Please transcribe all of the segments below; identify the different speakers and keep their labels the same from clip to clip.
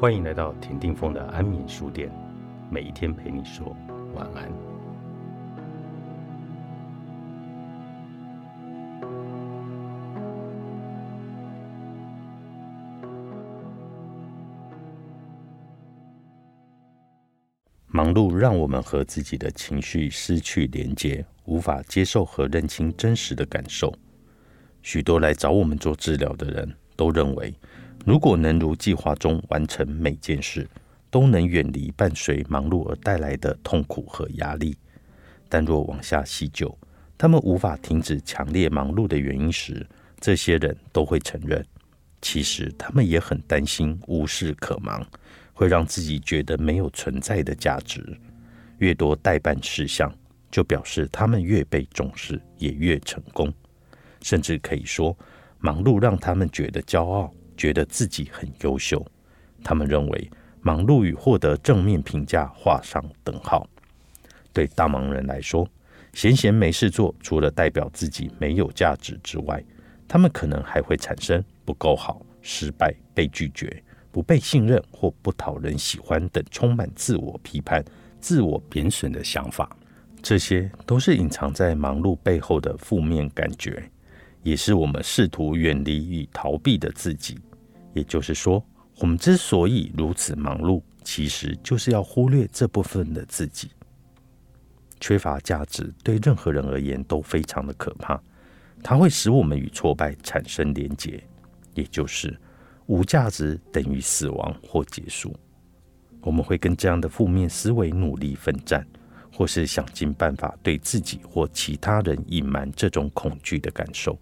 Speaker 1: 欢迎来到田定峰的安眠书店，每一天陪你说晚安。忙碌让我们和自己的情绪失去连接，无法接受和认清真实的感受。许多来找我们做治疗的人都认为。如果能如计划中完成每件事，都能远离伴随忙碌而带来的痛苦和压力。但若往下细究，他们无法停止强烈忙碌的原因时，这些人都会承认，其实他们也很担心无事可忙会让自己觉得没有存在的价值。越多代办事项，就表示他们越被重视，也越成功。甚至可以说，忙碌让他们觉得骄傲。觉得自己很优秀，他们认为忙碌与获得正面评价画上等号。对大忙人来说，闲闲没事做，除了代表自己没有价值之外，他们可能还会产生不够好、失败、被拒绝、不被信任或不讨人喜欢等充满自我批判、自我贬损的想法。这些都是隐藏在忙碌背后的负面感觉，也是我们试图远离与逃避的自己。也就是说，我们之所以如此忙碌，其实就是要忽略这部分的自己。缺乏价值对任何人而言都非常的可怕，它会使我们与挫败产生连结，也就是无价值等于死亡或结束。我们会跟这样的负面思维努力奋战，或是想尽办法对自己或其他人隐瞒这种恐惧的感受。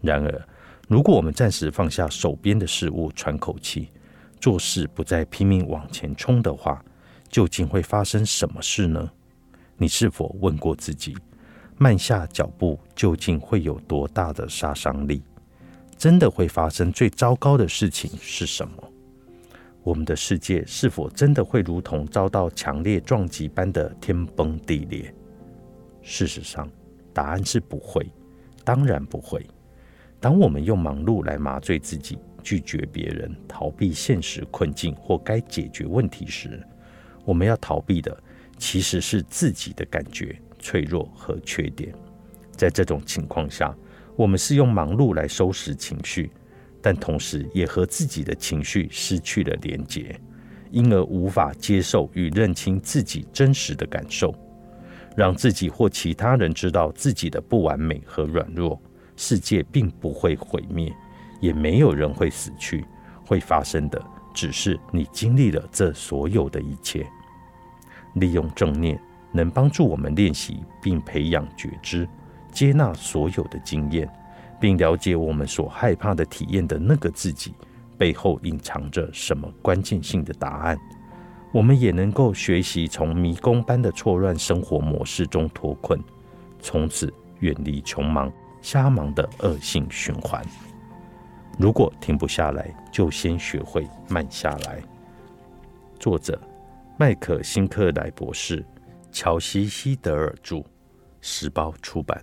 Speaker 1: 然而，如果我们暂时放下手边的事物，喘口气，做事不再拼命往前冲的话，究竟会发生什么事呢？你是否问过自己，慢下脚步究竟会有多大的杀伤力？真的会发生最糟糕的事情是什么？我们的世界是否真的会如同遭到强烈撞击般的天崩地裂？事实上，答案是不会，当然不会。当我们用忙碌来麻醉自己，拒绝别人，逃避现实困境或该解决问题时，我们要逃避的其实是自己的感觉、脆弱和缺点。在这种情况下，我们是用忙碌来收拾情绪，但同时也和自己的情绪失去了连结，因而无法接受与认清自己真实的感受，让自己或其他人知道自己的不完美和软弱。世界并不会毁灭，也没有人会死去。会发生的只是你经历了这所有的一切。利用正念，能帮助我们练习并培养觉知，接纳所有的经验，并了解我们所害怕的体验的那个自己背后隐藏着什么关键性的答案。我们也能够学习从迷宫般的错乱生活模式中脱困，从此远离穷忙。瞎忙的恶性循环。如果停不下来，就先学会慢下来。作者：麦克辛克莱博士，乔西·希德尔著，时报出版。